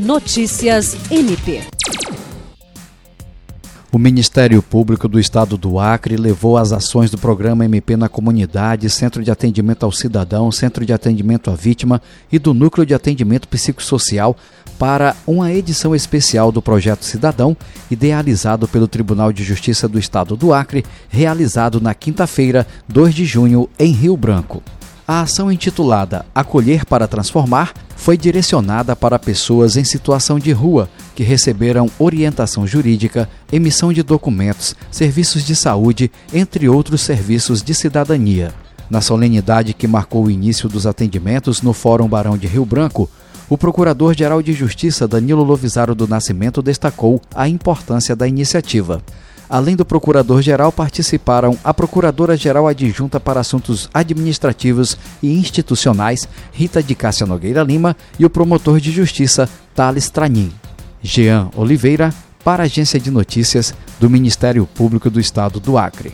Notícias MP. O Ministério Público do Estado do Acre levou as ações do programa MP na comunidade, Centro de Atendimento ao Cidadão, Centro de Atendimento à Vítima e do Núcleo de Atendimento Psicossocial para uma edição especial do Projeto Cidadão, idealizado pelo Tribunal de Justiça do Estado do Acre, realizado na quinta-feira, 2 de junho, em Rio Branco. A ação intitulada Acolher para Transformar foi direcionada para pessoas em situação de rua que receberam orientação jurídica, emissão de documentos, serviços de saúde, entre outros serviços de cidadania. Na solenidade que marcou o início dos atendimentos no Fórum Barão de Rio Branco, o Procurador-Geral de Justiça Danilo Lovisaro do Nascimento destacou a importância da iniciativa. Além do procurador-geral, participaram a procuradora-geral adjunta para assuntos administrativos e institucionais, Rita de Cássia Nogueira Lima, e o promotor de justiça, Thales Tranin. Jean Oliveira, para a Agência de Notícias do Ministério Público do Estado do Acre.